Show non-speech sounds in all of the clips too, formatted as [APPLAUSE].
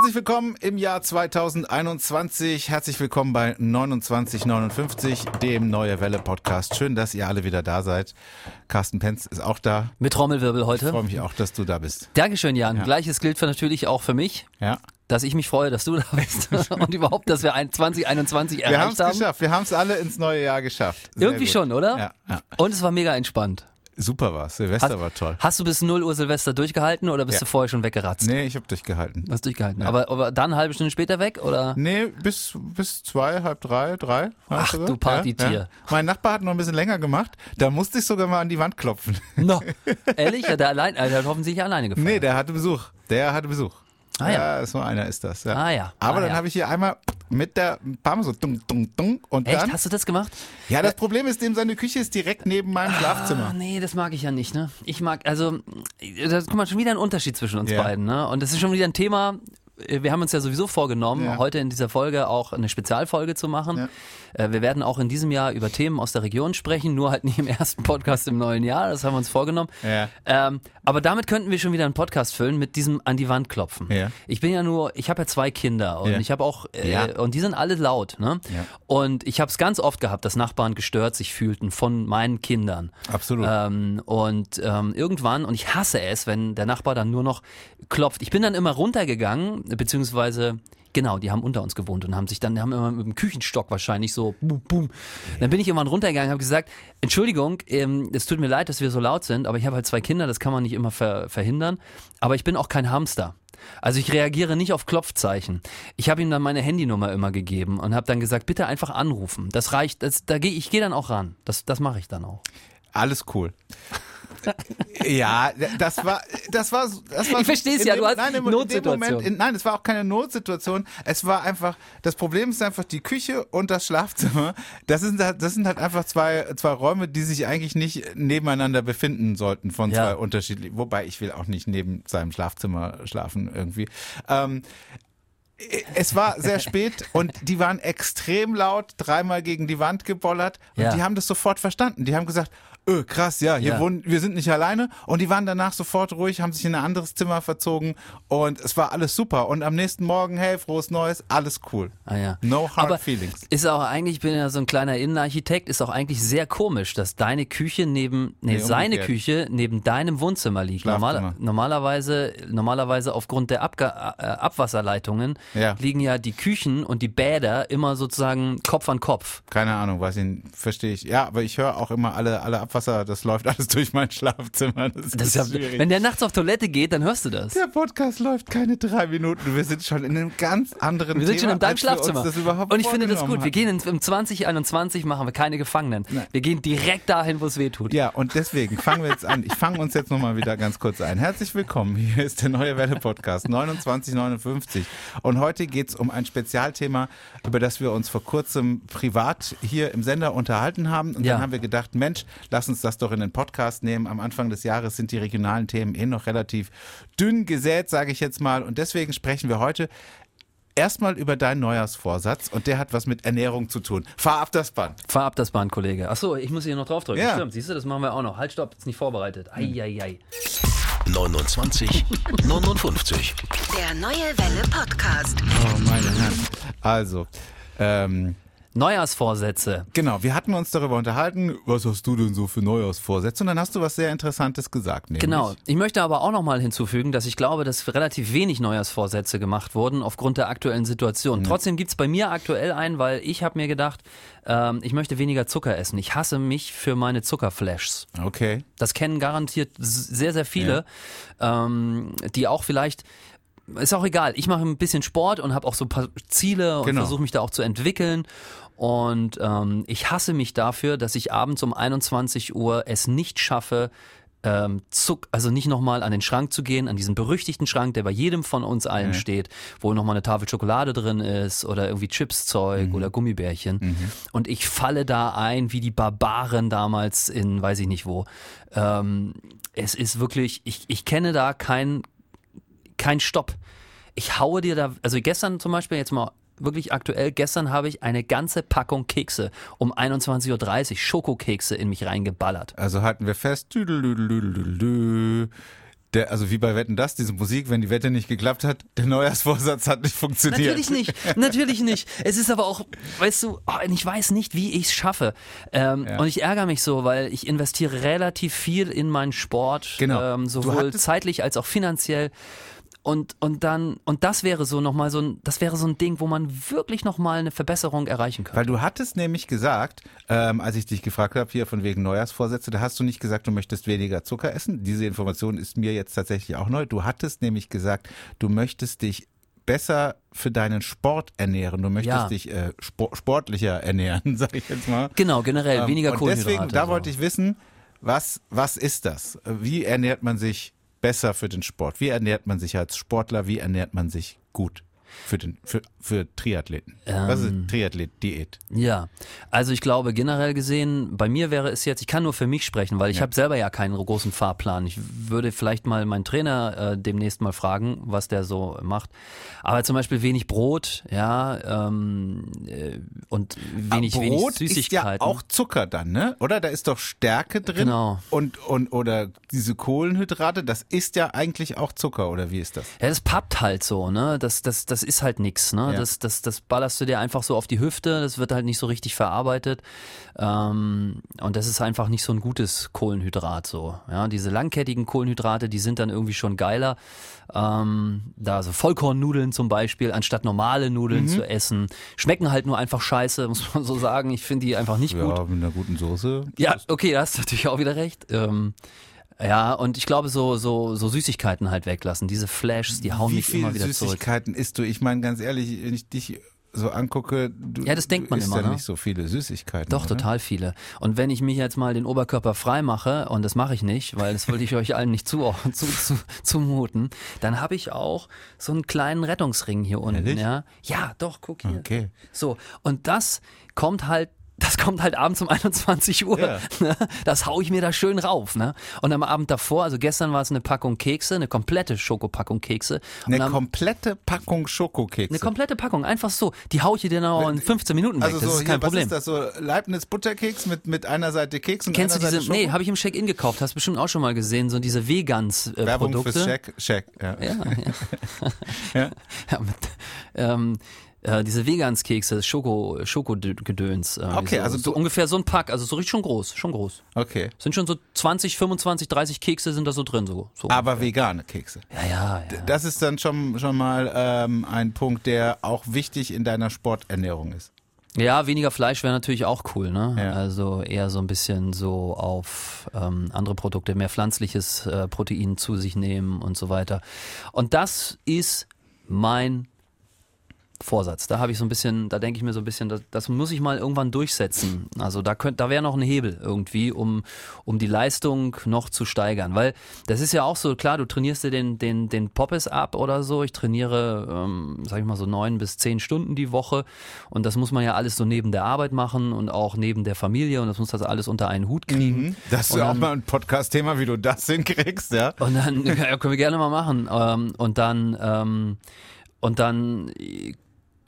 Herzlich willkommen im Jahr 2021. Herzlich willkommen bei 2959, dem Neue Welle Podcast. Schön, dass ihr alle wieder da seid. Carsten Penz ist auch da. Mit Trommelwirbel heute. Ich freue mich auch, dass du da bist. Dankeschön, Jan. Ja. Gleiches gilt für natürlich auch für mich. Ja dass ich mich freue, dass du da bist [LAUGHS] und überhaupt, dass wir 2021 erreicht wir haben. Wir haben es geschafft. Wir haben es alle ins neue Jahr geschafft. Sehr Irgendwie gut. schon, oder? Ja, ja. Und es war mega entspannt. Super war Silvester hast, war toll. Hast du bis 0 Uhr Silvester durchgehalten oder bist ja. du vorher schon weggeratzt? Nee, ich habe durchgehalten. Hast durchgehalten. Ja. Aber, aber dann eine halbe Stunde später weg oder? Nee, bis, bis zwei, halb drei, drei. Ach du Partytier. Ja, mein Nachbar hat noch ein bisschen länger gemacht. Da musste ich sogar mal an die Wand klopfen. No. [LAUGHS] Ehrlich? Hat er allein, er hat offensichtlich alleine gefeiert. Nee, der hatte Besuch. Der hatte Besuch. Ah, ja. ja, so einer ist das. Ja. Ah ja. Aber ah, dann ja. habe ich hier einmal mit der Palme so dung, dung, dung und Echt? dann. Hast du das gemacht? Ja, das Problem ist, dem seine Küche ist direkt neben meinem Schlafzimmer. Ah, nee, das mag ich ja nicht, ne? Ich mag, also, da guck mal, schon wieder ein Unterschied zwischen uns beiden, ne? Und das ist schon wieder ein Thema, wir haben uns ja sowieso vorgenommen, Ja. heute in dieser Folge auch eine Spezialfolge zu machen. Ja. Äh, Wir werden auch in diesem Jahr über Themen aus der Region sprechen, nur halt nicht im ersten Podcast im neuen Jahr, das haben wir uns vorgenommen. Ja. Ähm, aber damit könnten wir schon wieder einen Podcast füllen mit diesem an die Wand klopfen. Ich bin ja nur, ich habe ja zwei Kinder und ich habe auch, äh, und die sind alle laut. Ne? Und ich habe es ganz oft gehabt, dass Nachbarn gestört sich fühlten von meinen Kindern. Absolut. Ähm, und ähm, irgendwann, und ich hasse es, wenn der Nachbar dann nur noch klopft. Ich bin dann immer runtergegangen, beziehungsweise Genau, die haben unter uns gewohnt und haben sich dann, haben immer mit dem Küchenstock wahrscheinlich so, boom, boom. Dann bin ich irgendwann runtergegangen und habe gesagt, Entschuldigung, ähm, es tut mir leid, dass wir so laut sind, aber ich habe halt zwei Kinder, das kann man nicht immer ver verhindern. Aber ich bin auch kein Hamster. Also ich reagiere nicht auf Klopfzeichen. Ich habe ihm dann meine Handynummer immer gegeben und habe dann gesagt, bitte einfach anrufen. Das reicht, das, da gehe ich gehe dann auch ran. Das, das mache ich dann auch. Alles cool. Ja, das war, das war, das war. Ich versteh's in ja, dem- du hast nein, im, Notsituation. Moment, in, nein, es war auch keine Notsituation. Es war einfach, das Problem ist einfach die Küche und das Schlafzimmer. Das sind, halt- das sind halt einfach zwei, zwei Räume, die sich eigentlich nicht nebeneinander befinden sollten von Ja. zwei unterschiedlichen. Wobei ich will auch nicht neben seinem Schlafzimmer schlafen irgendwie. Ähm, es war sehr [LAUGHS] spät und die waren extrem laut, dreimal gegen die Wand gebollert und Ja. die haben das sofort verstanden. Die haben gesagt, öh, krass, ja, hier Ja. wohnen, wir sind nicht alleine und die waren danach sofort ruhig, haben sich in ein anderes Zimmer verzogen und es war alles super und am nächsten Morgen, hey, frohes Neues, alles cool. Ah ja. No hard Aber feelings. Ist auch eigentlich, ich bin ja so ein kleiner Innenarchitekt, ist auch eigentlich sehr komisch, dass deine Küche neben, nee, Nee, seine umgekehrt. Küche neben deinem Wohnzimmer liegt. Normal, normalerweise, normalerweise aufgrund der Abga äh, Abwasserleitungen Ja. liegen ja die Küchen und die Bäder immer sozusagen Kopf an Kopf. Keine Ahnung, weiß ich, verstehe ich. Ja, aber ich höre auch immer alle, alle Abwasser, das läuft alles durch mein Schlafzimmer. Das, Das ist schwierig. wenn der nachts auf Toilette geht, dann hörst du das. der Podcast läuft keine drei Minuten. Wir sind schon in einem ganz anderen Wir sind Thema, schon in deinem Schlafzimmer. Und ich finde das gut. Wir gehen in, im 2021 machen wir keine Gefangenen. Wir gehen direkt dahin, wo es weh tut. Ja, und deswegen fangen wir jetzt an. Ich fange uns jetzt nochmal wieder ganz kurz ein. Herzlich willkommen. Hier ist der Neue Welle Podcast 2959. Und heute geht's um ein Spezialthema, über das wir uns vor kurzem privat hier im Sender unterhalten haben. Und Ja. dann haben wir gedacht, Mensch, lass uns das doch in den Podcast nehmen. Am Anfang des Jahres sind die regionalen Themen eh noch relativ dünn gesät, sage ich jetzt mal. Und deswegen sprechen wir heute erstmal über deinen Neujahrsvorsatz. Und der hat was mit Ernährung zu tun. Fahr ab das Band. Fahr ab das Band, Kollege. Achso, ich muss hier noch draufdrücken. Ja. Stimmt, siehst du, das machen wir auch noch. Halt, stopp, ist nicht vorbereitet. Eieiei. 29 59. Der Neue Welle Podcast. Oh, meine Herren. Also, ähm, Neujahrsvorsätze. Genau, wir hatten uns darüber unterhalten, was hast du denn so für Neujahrsvorsätze? Und dann hast du was sehr Interessantes gesagt. Nämlich, Genau. Ich möchte aber auch nochmal hinzufügen, dass ich glaube, dass relativ wenig Neujahrsvorsätze gemacht wurden aufgrund der aktuellen Situation. Trotzdem gibt's bei mir aktuell einen, weil ich habe mir gedacht, ähm, ich möchte weniger Zucker essen. Ich hasse mich für meine Zuckerflashs. Okay. Das kennen garantiert sehr, sehr viele, ähm, die auch vielleicht ist auch egal. Ich mache ein bisschen Sport und habe auch so ein paar Ziele und Genau. versuche mich da auch zu entwickeln. Und ähm, ich hasse mich dafür, dass ich abends um 21 Uhr es nicht schaffe, ähm, Zuck, also nicht nochmal an den Schrank zu gehen, an diesen berüchtigten Schrank, der bei jedem von uns allen steht, wo nochmal eine Tafel Schokolade drin ist oder irgendwie Chipszeug oder Gummibärchen. Und ich falle da ein wie die Barbaren damals in weiß ich nicht wo. Ähm, es ist wirklich, ich, ich kenne da kein, kein Stopp. Ich haue dir da, also gestern zum Beispiel, jetzt mal wirklich aktuell, gestern habe ich eine ganze Packung Kekse um 21.30 Uhr, Schokokekse in mich reingeballert. Also halten wir fest, Der, also wie bei Wetten das, diese Musik, wenn die Wette nicht geklappt hat, der Neujahrsvorsatz hat nicht funktioniert. Natürlich nicht, natürlich nicht. Es ist aber auch, weißt du, oh, ich weiß nicht, wie ich es schaffe. Ähm, Ja. Und ich ärgere mich so, weil ich investiere relativ viel in meinen Sport, Genau. ähm, sowohl zeitlich als auch finanziell. Und, und dann, und das wäre so nochmal so ein, das wäre so ein Ding, wo man wirklich nochmal eine Verbesserung erreichen könnte. Weil du hattest nämlich gesagt, ähm, als ich dich gefragt habe, hier von wegen Neujahrsvorsätze, da hast du nicht gesagt, du möchtest weniger Zucker essen. Diese Information ist mir jetzt tatsächlich auch neu. Du hattest nämlich gesagt, du möchtest dich besser für deinen Sport ernähren. Du möchtest Ja. dich äh, spor sportlicher ernähren, [LAUGHS] sag ich jetzt mal. Genau, generell, Ähm, weniger und Kohlenhydrate. deswegen, da wollte ich wissen, was, was ist das? Wie ernährt man sich besser für den Sport? Wie ernährt man sich als Sportler? Wie ernährt man sich gut für, den, für, für Triathleten? was Ähm. ist Triathlet-Diät? Ja, also ich glaube generell gesehen, bei mir wäre es jetzt, ich kann nur für mich sprechen, weil ich habe selber ja keinen großen Fahrplan. Ich würde vielleicht mal meinen Trainer äh, demnächst mal fragen, was der so macht. Aber zum Beispiel wenig Brot, ja, ähm, äh, und wenig, Brot wenig ist Süßigkeiten. ja auch Zucker dann, ne? Oder? Da ist doch Stärke drin. Genau. Und, und, oder diese Kohlenhydrate, das ist ja eigentlich auch Zucker, oder wie ist das? Ja, das pappt halt so, ne? Das, das, das ist halt nix, ne? Ja. Das, das, das ballerst du dir einfach so auf die Hüfte, das wird halt nicht so richtig verarbeitet. Ähm, und das ist einfach nicht so ein gutes Kohlenhydrat so. Ja, diese langkettigen Kohlenhydrate, die sind dann irgendwie schon geiler. Ähm, da so Vollkornnudeln zum Beispiel, anstatt normale Mhm. Nudeln zu essen. Schmecken halt nur einfach scheiße, [LAUGHS] muss man so sagen. Ich finde die einfach nicht gut. Ja, mit einer guten Soße. Ja, okay, da hast du natürlich auch wieder recht. Ähm, ja, und ich glaube, so, so, so Süßigkeiten halt weglassen. Diese Flashs, die hauen Wie mich immer wieder zurück. Süßigkeiten isst du? Ich meine, ganz ehrlich, wenn ich dich so angucke, du, Ja, das denkt man isst immer, ja ne? nicht so viele Süßigkeiten. Doch, oder? total viele. Und wenn ich mich jetzt mal den Oberkörper frei mache, und das mache ich nicht, weil das wollte ich [LAUGHS] euch allen nicht zu, zu, zu, zumuten, dann habe ich auch so einen kleinen Rettungsring hier unten. Ehrlich? Ja? ja, doch, guck hier. Okay. So, und das kommt halt. Das kommt halt abends um [LAUGHS] 21 Uhr. Ja. Ne? Das hau ich mir da schön rauf. Ne? Und am Abend davor, also gestern war es eine Packung Kekse, eine komplette Schokopackung Kekse. Und Eine komplette Packung Schokokekse. eine komplette Packung, einfach so. Die hau ich dir dann auch in 15 Minuten weg. also das so, ist kein hier, Problem. was ist das, so Leibniz Butterkeks mit, mit einer Seite Keks und Kennst du einer diese, Seite nee, habe ich im Check-In gekauft, hast bestimmt auch schon mal gesehen, so diese Vegans-Produkte. Äh, Werbung Produkte. fürs Shack, Shack, ja. Ja, ja. [LAUGHS] Ja. [LAUGHS] ja mit, ähm, äh, diese Vegans-Kekse, Schoko, Schokodöns. Äh, Okay, so, also so ungefähr so ein Pack, also so richtig schon groß, schon groß. Okay. Sind schon so 20, 25, 30 Kekse sind da so drin, so. so Aber vegane Kekse. ja, ja, ja. Das ist dann schon, schon mal ähm, ein Punkt, der auch wichtig in deiner Sporternährung ist. Ja, weniger Fleisch wäre natürlich auch cool, ne? Ja. Also eher so ein bisschen so auf ähm, andere Produkte, mehr pflanzliches äh, Protein zu sich nehmen und so weiter. Und das ist mein Vorsatz. Da habe ich so ein bisschen, da denke ich mir so ein bisschen, das, das muss ich mal irgendwann durchsetzen. Also da könnte, da wäre noch ein Hebel irgendwie, um, um die Leistung noch zu steigern. Weil das ist ja auch so, klar, du trainierst dir den, den, den Poppes ab oder so. Ich trainiere, ähm, sag ich mal so neun bis zehn Stunden die Woche. Und das muss man ja alles so neben der Arbeit machen und auch neben der Familie und das muss das alles unter einen Hut kriegen. Das ist ja auch mal ein Podcast-Thema, wie du das hinkriegst, ja. Und dann [LAUGHS] ja, können wir gerne mal machen. Ähm, und dann ähm, und dann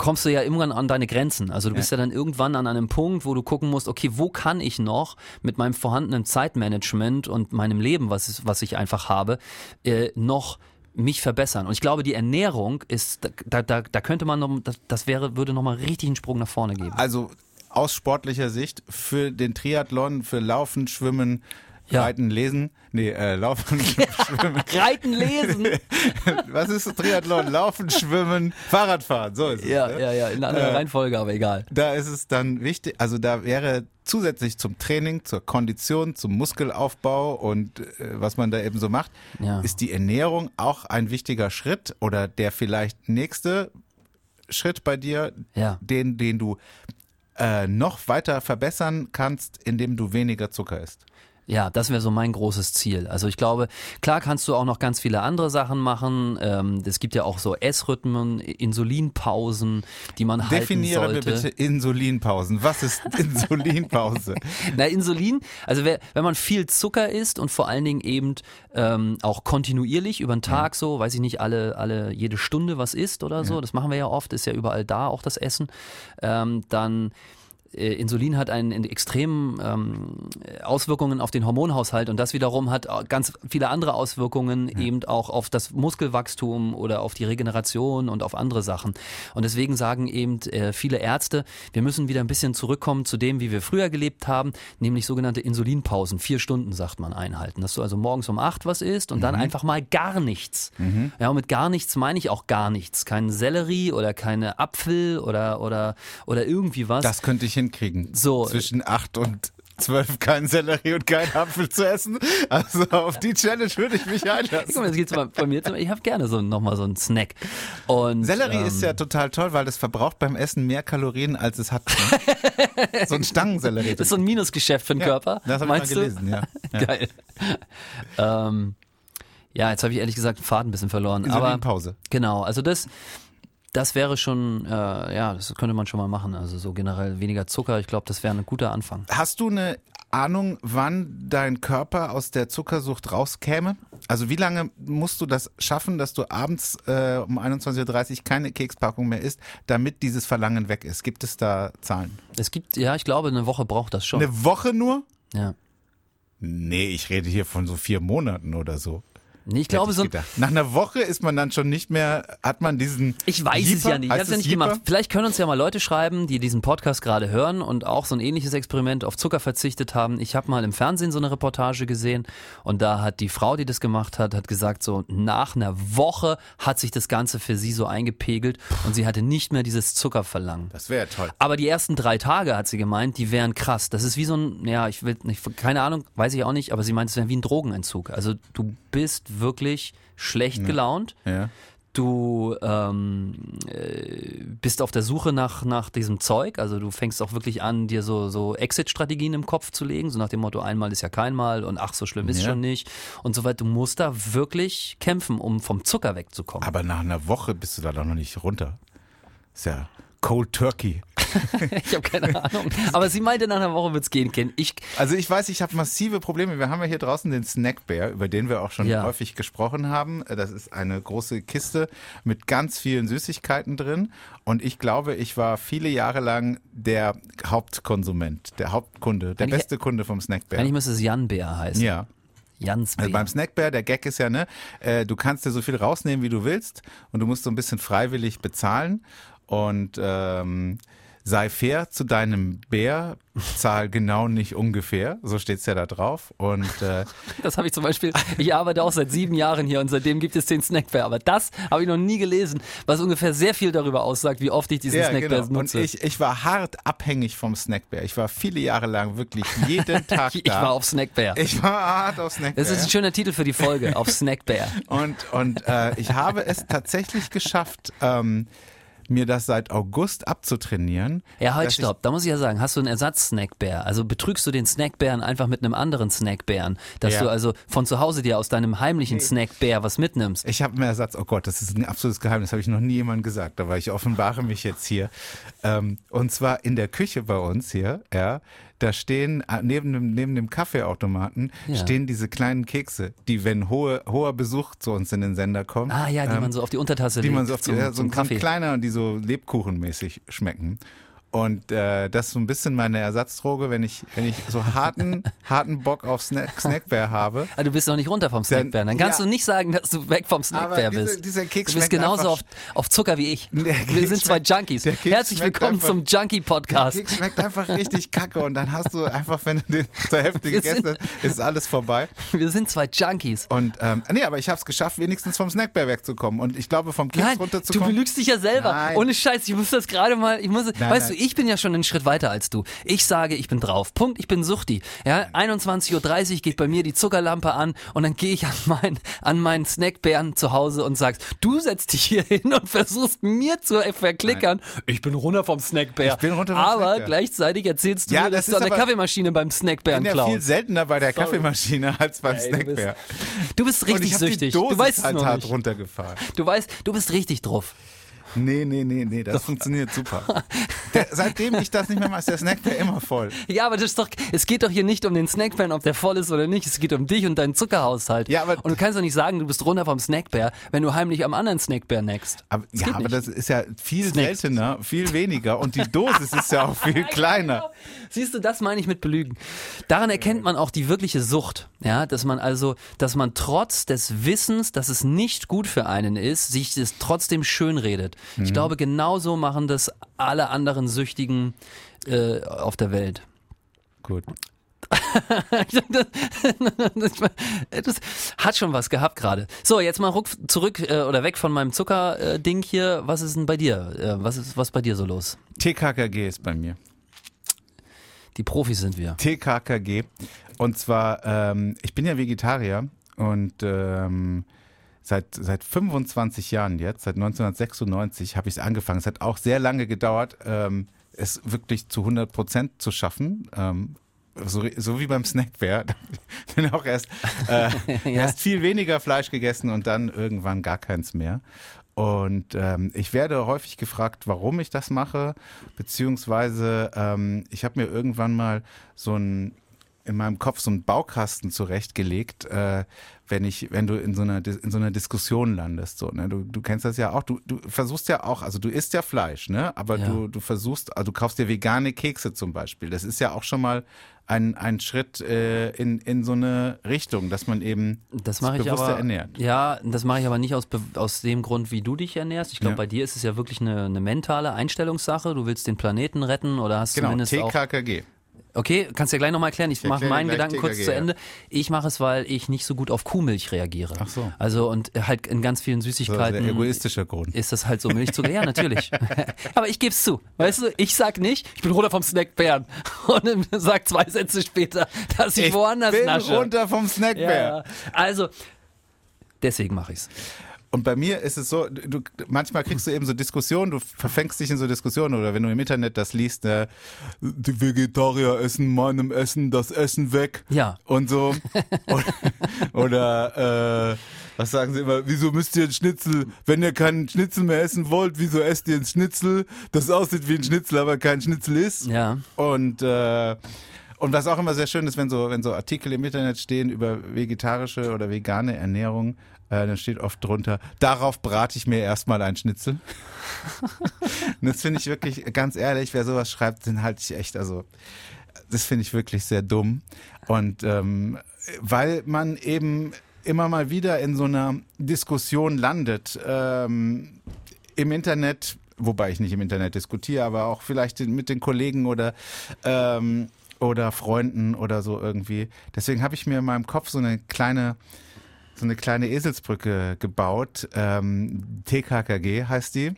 kommst du ja irgendwann an deine Grenzen. Also du bist ja. dann irgendwann an einem Punkt, wo du gucken musst, okay, wo kann ich noch mit meinem vorhandenen Zeitmanagement und meinem Leben, was, was ich einfach habe, äh, noch mich verbessern. Und ich glaube, die Ernährung ist, da, da, da könnte man noch, das, das wäre, würde nochmal richtig einen Sprung nach vorne geben. Also aus sportlicher Sicht für den Triathlon, für Laufen, Schwimmen, Ja. Reiten, Lesen. Nee, äh, Laufen, [LAUGHS] Schwimmen. Reiten, lesen. [LAUGHS] Was ist das Triathlon? Laufen, Schwimmen, Fahrradfahren. So ist ja, es. ne? ja, ja, in anderer Äh, Reihenfolge, aber egal. Da ist es dann wichtig, also da wäre zusätzlich zum Training, zur Kondition, zum Muskelaufbau und äh, was man da eben so macht, Ja. ist die Ernährung auch ein wichtiger Schritt oder der vielleicht nächste Schritt bei dir, Ja. den, den du äh, noch weiter verbessern kannst, indem du weniger Zucker isst. Ja, das wäre so mein großes Ziel. Also ich glaube, klar kannst du auch noch ganz viele andere Sachen machen. Ähm, es gibt ja auch so Essrhythmen, Insulinpausen, die man Definiere halten sollte. bitte Insulinpausen. Was ist [LAUGHS] Insulinpause? Na, Insulin, also wer, wenn man viel Zucker isst und vor allen Dingen eben ähm, auch kontinuierlich über den Tag so, weiß ich nicht, alle, alle jede Stunde was isst oder so, das machen wir ja oft, ist ja überall da auch das Essen, ähm, dann Insulin hat einen extremen ähm, Auswirkungen auf den Hormonhaushalt und das wiederum hat ganz viele andere Auswirkungen ja. eben auch auf das Muskelwachstum oder auf die Regeneration und auf andere Sachen. Und deswegen sagen eben äh, viele Ärzte, wir müssen wieder ein bisschen zurückkommen zu dem, wie wir früher gelebt haben, nämlich sogenannte Insulinpausen. Vier Stunden, sagt man, einhalten. Dass du also morgens um acht was isst und mhm. dann einfach mal gar nichts. Mhm. Ja, und mit gar nichts meine ich auch gar nichts. Kein Sellerie oder keine Apfel oder, oder, oder irgendwie was. Das könnte ich hinkriegen. So. Zwischen acht und zwölf kein Sellerie und kein Apfel zu essen. Also auf die Challenge würde ich mich einlassen. Guck mal, das geht's mal bei mir. Ich habe gerne so nochmal so einen Snack. Und, Sellerie ähm, ist ja total toll, weil das verbraucht beim Essen mehr Kalorien, als es hat. Ne? [LAUGHS] so ein Stangensellerie. Das ist so ein Minusgeschäft für den ja, Körper. Das habe ich mal gelesen, ja. [LAUGHS] ja. Geil. Ähm, ja, jetzt habe ich ehrlich gesagt den Faden ein bisschen verloren. Aber Pause. Genau, also das, das wäre schon, äh, ja, das könnte man schon mal machen. Also so generell weniger Zucker, ich glaube, das wäre ein guter Anfang. Hast du eine Ahnung, wann dein Körper aus der Zuckersucht rauskäme? Also wie lange musst du das schaffen, dass du abends äh, um 21.30 Uhr keine Kekspackung mehr isst, damit dieses Verlangen weg ist? Gibt es da Zahlen? Es gibt, ja, ich glaube, eine Woche braucht das schon. Eine Woche nur? Ja. Nee, ich rede hier von so vier Monaten oder so. Nee, ich glaube ich so. Nach einer Woche ist man dann schon nicht mehr, hat man diesen. Ich weiß Jeeper? es ja nicht. Ich habe es ja nicht Jeeper? gemacht. Vielleicht können uns ja mal Leute schreiben, die diesen Podcast gerade hören und auch so ein ähnliches Experiment auf Zucker verzichtet haben. Ich habe mal im Fernsehen so eine Reportage gesehen und da hat die Frau, die das gemacht hat, hat gesagt, so nach einer Woche hat sich das Ganze für sie so eingepegelt und sie hatte nicht mehr dieses Zuckerverlangen. Das wäre toll. Aber die ersten drei Tage hat sie gemeint, die wären krass. Das ist wie so ein, ja, ich will nicht, keine Ahnung, weiß ich auch nicht, aber sie meint, es wäre wie ein Drogenentzug. Also du bist wirklich schlecht gelaunt. Ja. Du ähm, äh, bist auf der Suche nach, nach diesem Zeug, also du fängst auch wirklich an, dir so, so Exit-Strategien im Kopf zu legen, so nach dem Motto, einmal ist ja kein Mal und ach, so schlimm ist ja. schon nicht und so weiter. Du musst da wirklich kämpfen, um vom Zucker wegzukommen. Aber nach einer Woche bist du da doch noch nicht runter. Ist ja Cold Turkey. [LAUGHS] ich habe keine Ahnung. Aber sie meinte, nach einer Woche wird's gehen, Ken. Ich also ich weiß, ich habe massive Probleme. Wir haben ja hier draußen den Snackbär, über den wir auch schon ja. häufig gesprochen haben. Das ist eine große Kiste mit ganz vielen Süßigkeiten drin. Und ich glaube, ich war viele Jahre lang der Hauptkonsument, der Hauptkunde, der eigentlich, beste Kunde vom Snackbär. Eigentlich müsste es Jan Bär heißen. Ja. Jans also beim Snackbär, der Gag ist ja, ne, äh, du kannst dir so viel rausnehmen, wie du willst und du musst so ein bisschen freiwillig bezahlen und ähm, sei fair zu deinem Bär, zahl genau nicht ungefähr, so steht's ja da drauf. Und äh, [LAUGHS] das habe ich zum Beispiel, ich arbeite auch seit sieben Jahren hier und seitdem gibt es den Snackbär, aber das habe ich noch nie gelesen, was ungefähr sehr viel darüber aussagt, wie oft ich diesen ja, Snackbär genau. nutze. Und ich, ich war hart abhängig vom Snackbär. Ich war viele Jahre lang wirklich jeden [LAUGHS] Tag da. Ich war auf Snackbär. Ich war hart auf Snackbär. Das ist ein schöner Titel für die Folge, auf [LAUGHS] Snackbär. Und, und äh, ich habe es tatsächlich geschafft, ähm, mir das seit August abzutrainieren. Ja, halt stopp. Da muss ich ja sagen, hast du einen Ersatz-Snackbär? Also betrügst du den Snackbären einfach mit einem anderen Snackbären? Dass ja. du also von zu Hause dir aus deinem heimlichen nee. Snackbär was mitnimmst? Ich habe einen Ersatz. Oh Gott, das ist ein absolutes Geheimnis. Habe ich noch nie jemandem gesagt. Aber ich offenbare mich jetzt hier. Ähm, und zwar in der Küche bei uns hier, ja, da stehen äh, neben dem, neben dem Kaffeeautomaten ja. stehen diese kleinen Kekse, die, wenn hohe, hoher Besuch zu uns in den Sender kommt. Ah ja, die ähm, man so auf die Untertasse die legt. Die man so auf die, zum, ja, so, so kleiner und die so lebkuchenmäßig schmecken. Und äh, das ist so ein bisschen meine Ersatzdroge, wenn ich, wenn ich so harten, [LAUGHS] harten Bock auf Snack, Snackbär habe. Aber du bist noch nicht runter vom Snackbär. Dann kannst ja, du nicht sagen, dass du weg vom Snackbär diese, bist. Dieser Keks du bist genauso auf, auf Zucker wie ich. Wir sind zwei Junkies. Herzlich willkommen einfach, zum Junkie-Podcast. Der Keks schmeckt einfach richtig kacke und dann hast du einfach, wenn du den zur Hälfte gegessen hast, ist alles vorbei. Wir sind zwei Junkies. Und ähm, nee, aber ich habe es geschafft, wenigstens vom Snackbär wegzukommen. Und ich glaube, vom Keks Nein, runterzukommen. Du belügst dich ja selber. Nein. Ohne Scheiß, ich muss das gerade mal, ich muss, nein, weißt nein. du, ich bin ja schon einen Schritt weiter als du. Ich sage, ich bin drauf. Punkt, ich bin Suchti. Ja, 21.30 Uhr geht bei mir die Zuckerlampe an und dann gehe ich an meinen an meinen Snackbären zu Hause und sagst, du setzt dich hier hin und versuchst mir zu verklickern. Nein. Ich bin runter vom Snackbär. Ich bin runter vom aber Snackbär. gleichzeitig erzählst du, ja, das dass du an der Kaffeemaschine beim Snackbären klaust. Ich bin ja viel seltener bei der Sorry. Kaffeemaschine als beim Ey, Snackbär. Du bist, du bist richtig süchtig. du weißt halt es hart runtergefahren. Du weißt, du bist richtig drauf. Nee, nee, nee, nee, das funktioniert super. [LAUGHS] Der, seitdem ich das nicht mehr mache, ist der Snackbär immer voll. Ja, aber das ist doch, es geht doch hier nicht um den Snackbär, ob der voll ist oder nicht. Es geht um dich und deinen Zuckerhaushalt. Ja, aber- und du kannst doch nicht sagen, du bist runter vom Snackbär, wenn du heimlich am anderen Snackbär neckst. Aber, Das ja, aber nicht. das ist ja viel Snacks. seltener, viel weniger und die Dosis ist ja auch viel [LAUGHS] kleiner. Siehst du, das meine ich mit Belügen. Daran erkennt man auch die wirkliche Sucht. Ja, dass man also, dass man trotz des Wissens, dass es nicht gut für einen ist, sich das trotzdem schön redet. Mhm. Ich glaube, genauso machen das alle anderen Süchtigen äh, auf der Welt. Gut. [LAUGHS] das, hat schon was gehabt gerade. So, jetzt mal ruck zurück äh, oder weg von meinem Zucker-Ding hier. Was ist denn bei dir? Äh, was ist was bei dir so los? TKKG ist bei mir. Die Profis sind wir. TKKG. Und zwar, ähm, ich bin ja Vegetarier und ähm, seit, seit 25 Jahren jetzt, seit 1996 habe ich es angefangen. Es hat auch sehr lange gedauert, ähm, es wirklich zu 100 Prozent zu schaffen. Ähm, so, so wie beim Snackbär. [LAUGHS] Dann auch erst, äh, [LAUGHS] erst viel weniger Fleisch gegessen und dann irgendwann gar keins mehr. Und ähm, ich werde häufig gefragt, warum ich das mache, beziehungsweise ähm, ich habe mir irgendwann mal so ein in meinem Kopf so einen Baukasten zurechtgelegt, äh, wenn ich, wenn du in so einer in so einer Diskussion landest. So, ne? du, du kennst das ja auch. Du, du versuchst ja auch, also du isst ja Fleisch, ne? Aber Ja. du, du versuchst, also du kaufst dir vegane Kekse zum Beispiel. Das ist ja auch schon mal ein, ein Schritt äh, in, in so eine Richtung, dass man eben Das mache ich aber. ernährt. Ja, das mache ich aber nicht aus, aus dem Grund, wie du dich ernährst. Ich glaube, Ja. bei dir ist es ja wirklich eine, eine mentale Einstellungssache. Du willst den Planeten retten oder hast Genau, zumindest auch. TKKG. Okay, kannst du ja gleich nochmal erklären. Ich mache erkläre meinen Gedanken kurz zu. Ende. Ich mache es, weil ich nicht so gut auf Kuhmilch reagiere. Ach so. Also und halt in ganz vielen So Süßigkeiten. sehr egoistischer Grund. ist das halt so Milchzucker? Ja, natürlich. [LAUGHS] Aber ich geb's zu. Weißt du, ich sag nicht, ich bin runter vom Snackbären. [LAUGHS] Und dann sag zwei Sätze später, dass ich, woanders bin nasche. runter vom Snackbär. ja, also, deswegen mache ich's. Und bei mir ist es so, du, manchmal kriegst du eben so Diskussionen, du verfängst dich in so Diskussionen oder wenn du im Internet das liest, ne, die Vegetarier essen meinem Essen das Essen weg Ja. und so. oder [LAUGHS] oder äh, was sagen sie immer, wieso müsst ihr ein Schnitzel, wenn ihr keinen Schnitzel mehr essen wollt, wieso esst ihr ein Schnitzel, das aussieht wie ein Schnitzel, aber kein Schnitzel ist? Ja. Und äh, und was auch immer sehr schön ist, wenn so, wenn so Artikel im Internet stehen über vegetarische oder vegane Ernährung, äh, dann steht oft drunter, darauf brate ich mir erstmal ein Schnitzel. [LAUGHS] Und das finde ich wirklich, ganz ehrlich, wer sowas schreibt, den halte ich echt, also das finde ich wirklich sehr dumm. Und ähm, weil man eben immer mal wieder in so einer Diskussion landet, ähm, im Internet, wobei ich nicht im Internet diskutiere, aber auch vielleicht mit den Kollegen oder ähm, oder Freunden oder so irgendwie. Deswegen habe ich mir in meinem Kopf so eine kleine so eine kleine Eselsbrücke gebaut. Ähm, TKKG heißt die.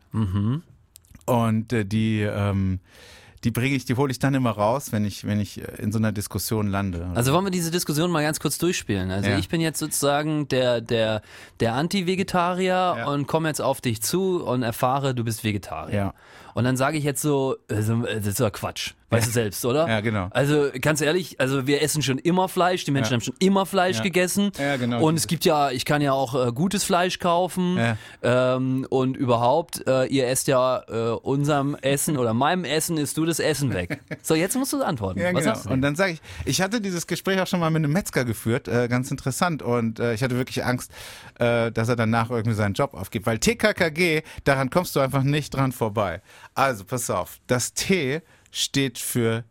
Und äh, die ähm, die bringe ich, die hole ich dann immer raus, wenn ich wenn ich äh, in so einer Diskussion lande. Also wollen wir diese Diskussion mal ganz kurz durchspielen. Also Ja. ich bin jetzt sozusagen der, der, der Anti-Vegetarier Ja. und komme jetzt auf dich zu und erfahre, du bist Vegetarier. Ja. Und dann sage ich jetzt so, also, das ist doch Quatsch. Weißt du selbst, oder? Ja, genau. Also ganz ehrlich, also wir essen schon immer Fleisch, die Menschen haben schon immer Fleisch gegessen. Ja, genau, Und es gibt ja, ich kann ja auch äh, gutes Fleisch kaufen. Ja. Ähm, und überhaupt, äh, ihr esst ja äh, unserem Essen oder meinem Essen isst du das Essen weg. [LAUGHS] So, jetzt musst du antworten. Ja, Was genau. Und dann sage ich, ich hatte dieses Gespräch auch schon mal mit einem Metzger geführt, äh, ganz interessant. Und äh, ich hatte wirklich Angst, äh, dass er danach irgendwie seinen Job aufgibt. Weil TKKG, daran kommst du einfach nicht dran vorbei. Also, pass auf, das T steht für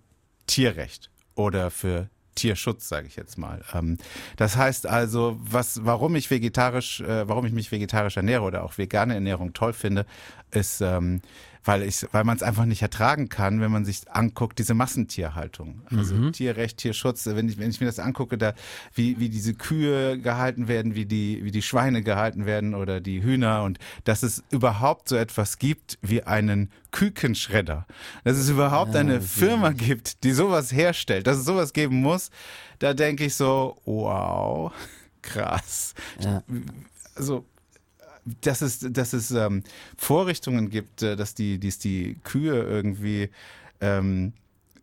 Tierrecht oder für Tierschutz, sage ich jetzt mal. Ähm, das heißt also, was, warum ich vegetarisch, äh, warum ich mich vegetarisch ernähre oder auch vegane Ernährung toll finde, ist, ähm, weil ich, weil man es einfach nicht ertragen kann, wenn man sich anguckt, diese Massentierhaltung. Also Tierrecht, Tierschutz, wenn ich, wenn ich mir das angucke, da, wie, wie diese Kühe gehalten werden, wie die, wie die Schweine gehalten werden oder die Hühner und dass es überhaupt so etwas gibt wie einen Kükenschredder. Dass es überhaupt eine Firma gibt, die sowas herstellt, dass es sowas geben muss, da denke ich so, wow, [LAUGHS] krass. Ja. Also dass es, dass es ähm, Vorrichtungen gibt, äh, dass die, dies die Kühe irgendwie ähm,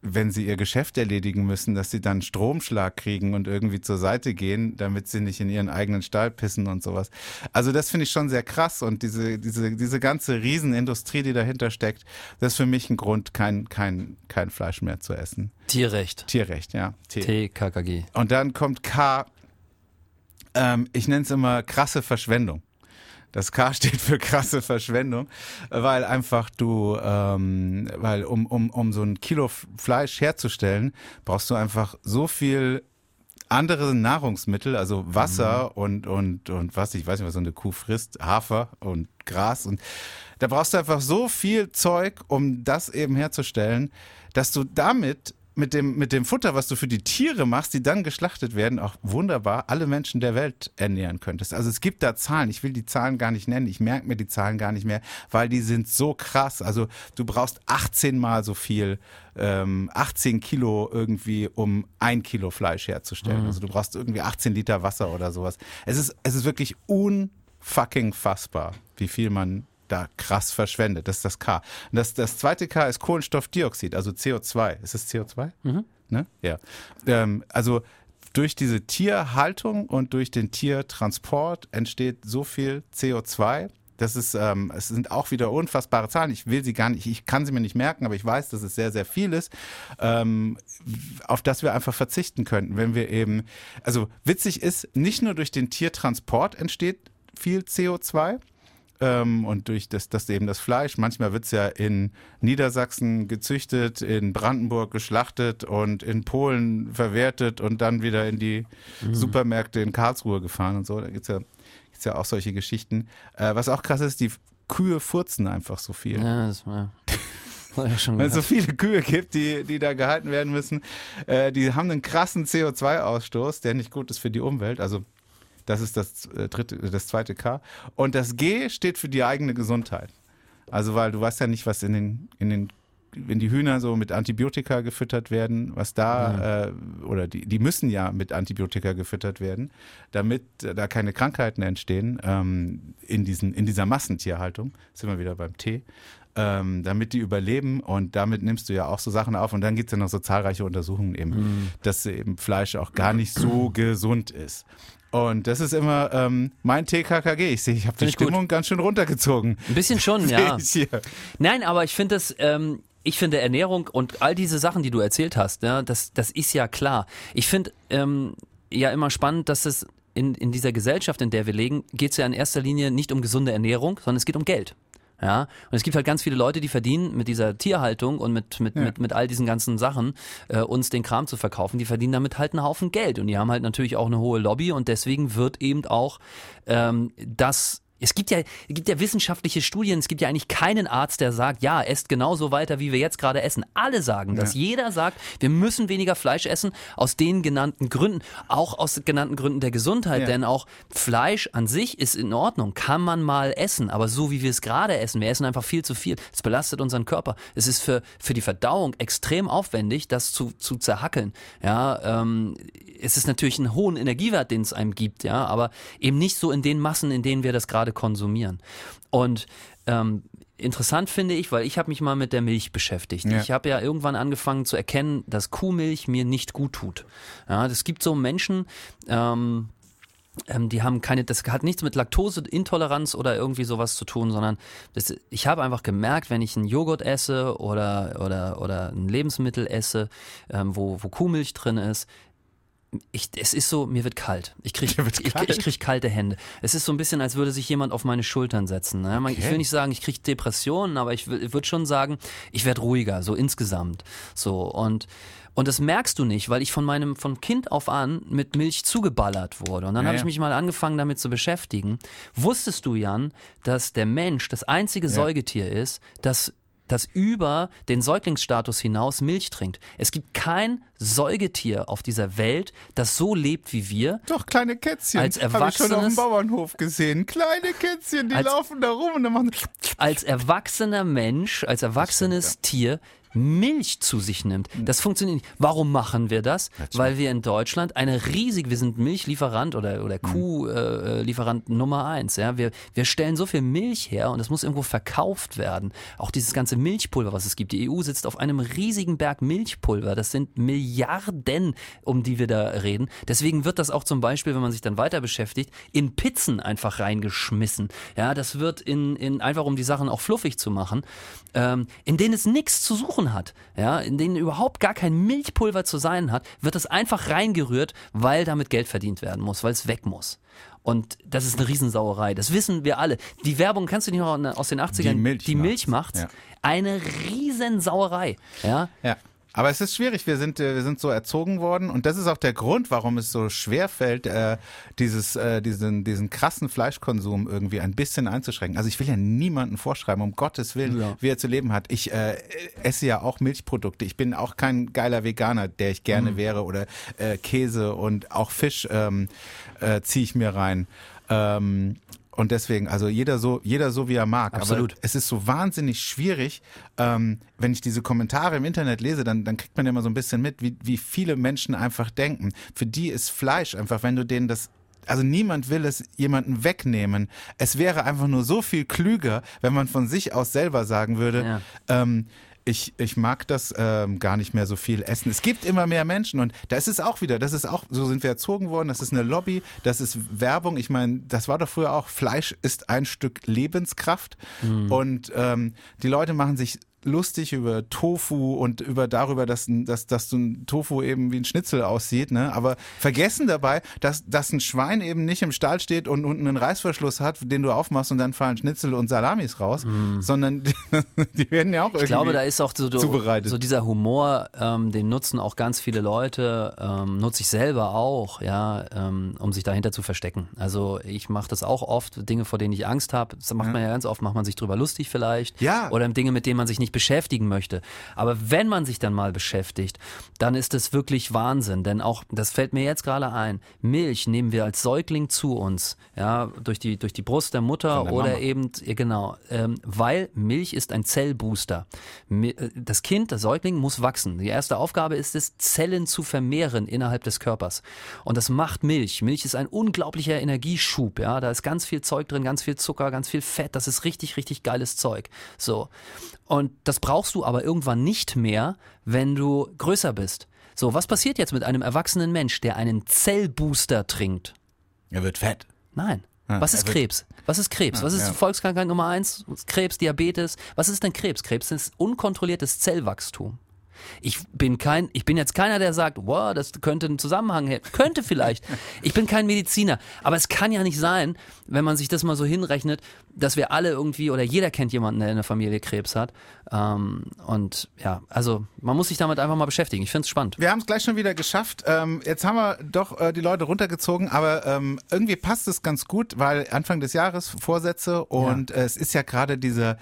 wenn sie ihr Geschäft erledigen müssen, dass sie dann Stromschlag kriegen und irgendwie zur Seite gehen, damit sie nicht in ihren eigenen Stall pissen und sowas. Also das finde ich schon sehr krass und diese, diese, diese ganze Riesenindustrie, die dahinter steckt, das ist für mich ein Grund, kein, kein, kein Fleisch mehr zu essen. Tierrecht. Tierrecht, ja. T. TKKG. Und dann kommt K, ähm, ich nenne es immer krasse Verschwendung. Das K steht für krasse Verschwendung, weil einfach du, ähm, weil um, um, um so ein Kilo Fleisch herzustellen, brauchst du einfach so viel andere Nahrungsmittel, also Wasser mhm. und, und, und was, ich weiß nicht, was so eine Kuh frisst, Hafer und Gras und da brauchst du einfach so viel Zeug, um das eben herzustellen, dass du damit mit dem, mit dem Futter, was du für die Tiere machst, die dann geschlachtet werden, auch wunderbar alle Menschen der Welt ernähren könntest. Also es gibt da Zahlen, ich will die Zahlen gar nicht nennen, ich merke mir die Zahlen gar nicht mehr, weil die sind so krass. Also du brauchst 18 mal so viel, ähm, 18 Kilo irgendwie, um ein Kilo Fleisch herzustellen. Mhm. Also du brauchst irgendwie 18 Liter Wasser oder sowas. Es ist, es ist wirklich unfucking fassbar, wie viel man da krass verschwendet. Das ist das K. Und das, das zweite K ist Kohlenstoffdioxid, also CO2. Ist es CO2? Mhm. Ne? Ja. Ähm, also durch diese Tierhaltung und durch den Tiertransport entsteht so viel CO2. Das ist, ähm, es sind auch wieder unfassbare Zahlen. Ich will sie gar nicht, ich kann sie mir nicht merken, aber ich weiß, dass es sehr, sehr viel ist, ähm, auf das wir einfach verzichten könnten, wenn wir eben, also witzig ist, nicht nur durch den Tiertransport entsteht viel CO2, ähm, und durch das, das eben das Fleisch. Manchmal wird's ja in Niedersachsen gezüchtet, in Brandenburg geschlachtet und in Polen verwertet und dann wieder in die mhm. Supermärkte in Karlsruhe gefahren und so. Da gibt's ja, gibt's ja auch solche Geschichten. Äh, was auch krass ist, die Kühe furzen einfach so viel. Ja, das war. [LAUGHS] Ja Weil es so viele Kühe gibt, die, die da gehalten werden müssen. Äh, die haben einen krassen CO2-Ausstoß, der nicht gut ist für die Umwelt. Also das ist das äh, dritte, das zweite K. Und das G steht für die eigene Gesundheit. Also, weil du weißt ja nicht, was in den, in den wenn die Hühner so mit Antibiotika gefüttert werden, was da, äh, oder die, die müssen ja mit Antibiotika gefüttert werden, damit da keine Krankheiten entstehen ähm, in, diesen, in dieser Massentierhaltung, sind wir wieder beim T, ähm, damit die überleben und damit nimmst du ja auch so Sachen auf und dann gibt es ja noch so zahlreiche Untersuchungen eben, mhm. dass eben Fleisch auch gar nicht so gesund ist. Und das ist immer ähm, mein TKKG. Ich sehe, ich habe die Stimmung gut. ganz schön runtergezogen. Ein bisschen schon, [LAUGHS] ja. Nein, aber ich finde das, ähm, ich finde Ernährung und all diese Sachen, die du erzählt hast, ja, das, das ist ja klar. Ich finde ähm, ja immer spannend, dass es in, in dieser Gesellschaft, in der wir leben, geht es ja in erster Linie nicht um gesunde Ernährung, sondern es geht um Geld. Ja, und es gibt halt ganz viele Leute, die verdienen mit dieser Tierhaltung und mit, mit, ja. mit, mit all diesen ganzen Sachen, äh, uns den Kram zu verkaufen, die verdienen damit halt einen Haufen Geld. Und die haben halt natürlich auch eine hohe Lobby und deswegen wird eben auch ähm, das es gibt ja, es gibt ja wissenschaftliche Studien, es gibt ja eigentlich keinen Arzt, der sagt, ja, esst genauso weiter, wie wir jetzt gerade essen. Alle sagen das. Ja. Jeder sagt, wir müssen weniger Fleisch essen, aus den genannten Gründen, auch aus genannten Gründen der Gesundheit, ja. denn auch Fleisch an sich ist in Ordnung, kann man mal essen, aber so wie wir es gerade essen, wir essen einfach viel zu viel. Es belastet unseren Körper. Es ist für, für die Verdauung extrem aufwendig, das zu, zu zerhackeln. Ja, ähm, es ist natürlich einen hohen Energiewert, den es einem gibt, ja, aber eben nicht so in den Massen, in denen wir das gerade konsumieren. Und ähm, interessant finde ich, weil ich habe mich mal mit der Milch beschäftigt. Ja. Ich habe ja irgendwann angefangen zu erkennen, dass Kuhmilch mir nicht gut tut. Ja, es gibt so Menschen, ähm, ähm, die haben keine, das hat nichts mit Laktoseintoleranz oder irgendwie sowas zu tun, sondern das, ich habe einfach gemerkt, wenn ich einen Joghurt esse oder, oder, oder ein Lebensmittel esse, ähm, wo, wo Kuhmilch drin ist, ich, es ist so, mir wird kalt. Ich kriege [LAUGHS] ich, ich krieg kalte Hände. Es ist so ein bisschen, als würde sich jemand auf meine Schultern setzen. Ne? Okay. Ich will nicht sagen, ich kriege Depressionen, aber ich, ich würde schon sagen, ich werde ruhiger, so insgesamt. So und und das merkst du nicht, weil ich von meinem von Kind auf an mit Milch zugeballert wurde. Und dann ja, habe ich mich mal angefangen damit zu beschäftigen. Wusstest du, Jan, dass der Mensch das einzige ja. Säugetier ist, das das über den Säuglingsstatus hinaus Milch trinkt. Es gibt kein Säugetier auf dieser Welt, das so lebt wie wir. Doch, kleine Kätzchen. Als Erwachsenes. Habe ich schon auf dem Bauernhof gesehen. Kleine Kätzchen, die als, laufen da rum und dann machen Als erwachsener Mensch, als erwachsenes stimmt, ja. Tier Milch zu sich nimmt. Das funktioniert nicht. Warum machen wir das? Weil wir in Deutschland eine riesige, wir sind Milchlieferant oder, oder Kuhlieferant Nummer eins. Ja? Wir, wir stellen so viel Milch her und das muss irgendwo verkauft werden. Auch dieses ganze Milchpulver, was es gibt. Die EU sitzt auf einem riesigen Berg Milchpulver. Das sind Milliarden, um die wir da reden. Deswegen wird das auch zum Beispiel, wenn man sich dann weiter beschäftigt, in Pizzen einfach reingeschmissen. Ja, das wird in, in einfach um die Sachen auch fluffig zu machen, ähm, in denen es nichts zu suchen hat. Ja, in denen überhaupt gar kein Milchpulver zu sein hat, wird es einfach reingerührt, weil damit Geld verdient werden muss, weil es weg muss. Und das ist eine Riesensauerei. Das wissen wir alle. Die Werbung kannst du nicht noch aus den 80ern. Die Milch die Milch macht's. Ja. Eine Riesensauerei. Ja. Ja. Aber es ist schwierig, wir sind, äh, wir sind so erzogen worden und das ist auch der Grund, warum es so schwer fällt, äh, dieses, äh, diesen, diesen krassen Fleischkonsum irgendwie ein bisschen einzuschränken. Also ich will ja niemanden vorschreiben, um Gottes Willen, Ja. wie er zu leben hat. Ich äh, esse ja auch Milchprodukte. Ich bin auch kein geiler Veganer, der ich Mhm. gerne wäre oder äh, Käse und auch Fisch ähm, äh, ziehe ich mir rein. Ähm, und deswegen, also jeder so, jeder so wie er mag. Absolut. Aber es ist so wahnsinnig schwierig, ähm, wenn ich diese Kommentare im Internet lese, dann, dann kriegt man immer so ein bisschen mit, wie, wie viele Menschen einfach denken. Für die ist Fleisch einfach, wenn du denen das also niemand will es jemanden wegnehmen. Es wäre einfach nur so viel klüger, wenn man von sich aus selber sagen würde, Ja. ähm, ich, ich mag das ähm, gar nicht mehr so viel essen. Es gibt immer mehr Menschen und da ist es auch wieder, das ist auch, so sind wir erzogen worden, das ist eine Lobby, das ist Werbung. Ich meine, das war doch früher auch, Fleisch ist ein Stück Lebenskraft und ähm, die Leute machen sich lustig über Tofu und über darüber, dass, dass, dass so ein Tofu eben wie ein Schnitzel aussieht, ne? Aber vergessen dabei, dass, dass ein Schwein eben nicht im Stall steht und unten einen Reißverschluss hat, den du aufmachst und dann fallen Schnitzel und Salamis raus, sondern die, [LAUGHS] die werden ja auch irgendwie Ich glaube, da ist auch so, so, zubereitet. dieser Humor, ähm, den nutzen auch ganz viele Leute, ähm, nutze ich selber auch, ja, ähm, um sich dahinter zu verstecken. Also ich mache das auch oft, Dinge, vor denen ich Angst habe. Das macht man ja ganz oft, macht man sich drüber lustig vielleicht. Ja. Oder Dinge, mit denen man sich nicht beschäftigen möchte. Aber wenn man sich dann mal beschäftigt, dann ist es wirklich Wahnsinn. Denn auch, das fällt mir jetzt gerade ein, Milch nehmen wir als Säugling zu uns, ja, durch die, durch die Brust der Mutter der oder Mama. eben, genau, ähm, weil Milch ist ein Zellbooster. Äh, Das Kind, der Säugling, muss wachsen. Die erste Aufgabe ist es, Zellen zu vermehren innerhalb des Körpers. Und das macht Milch. Milch ist ein unglaublicher Energieschub. Ja, da ist ganz viel Zeug drin, ganz viel Zucker, ganz viel Fett. Das ist richtig, richtig geiles Zeug. So. Und das brauchst du aber irgendwann nicht mehr, wenn du größer bist. So, was passiert jetzt mit einem erwachsenen Mensch, der einen Zellbooster trinkt? er wird fett. Nein. Ja, Was ist wird- Krebs? Was ist Krebs? Was ist ja. Volkskrankheit Nummer eins? Krebs, Diabetes. Was ist denn Krebs? Krebs ist unkontrolliertes Zellwachstum. Ich bin kein, ich bin jetzt keiner, der sagt, wow, das könnte einen Zusammenhang her. Könnte vielleicht. Ich bin kein Mediziner. Aber es kann ja nicht sein, wenn man sich das mal so hinrechnet, dass wir alle irgendwie, oder jeder kennt jemanden, der in der Familie Krebs hat. Ähm, und ja, also man muss sich damit einfach mal beschäftigen. Ich finde es spannend. Wir haben es gleich schon wieder geschafft. Ähm, jetzt haben wir doch äh, die Leute runtergezogen, aber ähm, irgendwie passt es ganz gut, weil Anfang des Jahres Vorsätze und äh, es ist ja gerade dieser,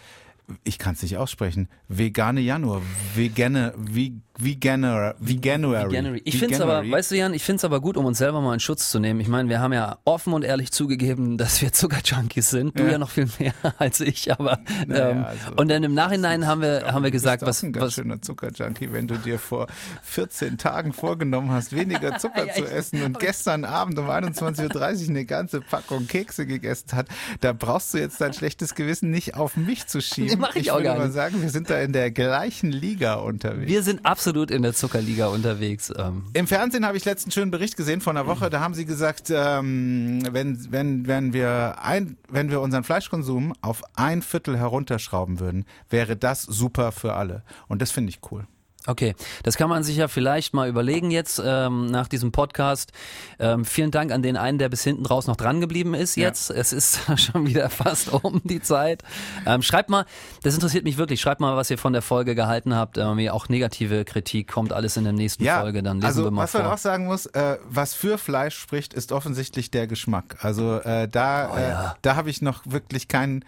ich kann es nicht aussprechen, vegane Januar, vegane, wie, veganer, veganuary. January. Ich finde es aber, Veganuary. weißt du Jan, ich finde es aber gut, um uns selber mal in Schutz zu nehmen. Ich meine, wir haben ja offen und ehrlich zugegeben, [LAUGHS] dass wir Zuckerjunkies sind. Du Ja. ja, noch viel mehr [LAUGHS] als ich, aber Naja, ähm, also, und dann im Nachhinein haben wir haben wir Du gesagt, bist was auch ein ganz was schöner Zuckerjunkie, wenn du dir vor 14 Tagen vorgenommen hast, weniger [LAUGHS] Zucker Ja, zu essen und gestern Abend um 21.30 Uhr eine ganze Packung Kekse gegessen hat, da brauchst du jetzt dein schlechtes Gewissen nicht auf mich zu schieben. Nee, [LAUGHS] mach ich auch würde gar mal nicht. sagen, wir sind da in der gleichen Liga unterwegs. wir sind absolut in der Zuckerliga unterwegs. Ähm, Im Fernsehen habe ich letzten schönen Bericht gesehen vor einer Woche. Da haben sie gesagt, ähm, wenn, wenn, wenn, wir ein, wenn wir unseren Fleischkonsum auf ein Viertel herunterschrauben würden, wäre das super für alle. Und das finde ich cool. Okay, das kann man sich ja vielleicht mal überlegen jetzt ähm, nach diesem Podcast. Ähm, vielen Dank an den einen, der bis hinten raus noch dran geblieben ist Ja. jetzt. Es ist [LAUGHS] schon wieder fast um die Zeit. Ähm, schreibt mal, das interessiert mich wirklich, schreibt mal, was ihr von der Folge gehalten habt. Ähm, auch negative Kritik kommt alles in der nächsten Folge, dann lesen also wir mal was vor. man auch sagen muss, äh, was für Fleisch spricht, ist offensichtlich der Geschmack. Also äh, da, Oh ja. äh, da habe ich noch wirklich kein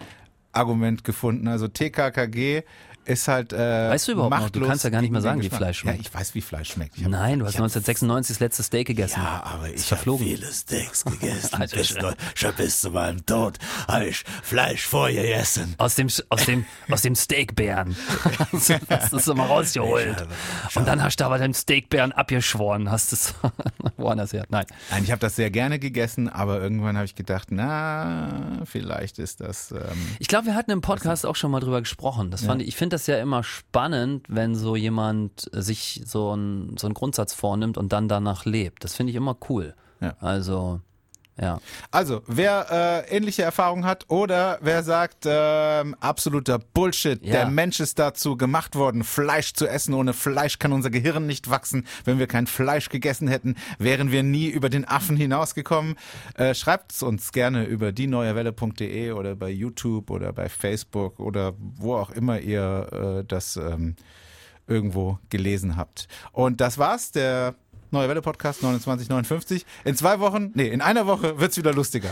Argument gefunden. Also TKKG ist halt. Äh, Weißt du überhaupt noch? Du kannst ja gar nicht mehr sagen, wie. Fleisch schmeckt. Ja, ich weiß, wie Fleisch schmeckt. Nein, du hast ich hab 1996 das letzte Steak gegessen. Ja, aber ich habe verflogen. viele Steaks gegessen. [LAUGHS] Alter bis, Schwede. schon bis zu meinem Tod habe ich Fleisch vorgegessen. Aus dem, aus dem, aus dem Steakbären. [LAUGHS] hast du es mal rausgeholt. Und dann hast du aber den Steakbären abgeschworen, hast es [LAUGHS] woanders her. Nein. Nein, ich habe das sehr gerne gegessen, aber irgendwann habe ich gedacht, na, vielleicht ist das. Ähm, Ich glaube, wir hatten im Podcast auch schon mal drüber gesprochen. Das fand ich, ich finde das ja immer spannend, wenn so jemand sich so, ein, so einen Grundsatz vornimmt und dann danach lebt. Das finde ich immer cool. Ja. Also, ja. Also, wer äh, ähnliche Erfahrungen hat oder wer sagt, ähm, absoluter Bullshit, Ja. der Mensch ist dazu gemacht worden, Fleisch zu essen. Ohne Fleisch kann unser Gehirn nicht wachsen. Wenn wir kein Fleisch gegessen hätten, wären wir nie über den Affen hinausgekommen. Äh, Schreibt uns gerne über dieneuewelle.de oder bei YouTube oder bei Facebook oder wo auch immer ihr äh, das ähm, irgendwo gelesen habt. Und das war's, der Neue Welle Podcast 2959. In zwei Wochen, nee, in einer Woche wird's wieder lustiger.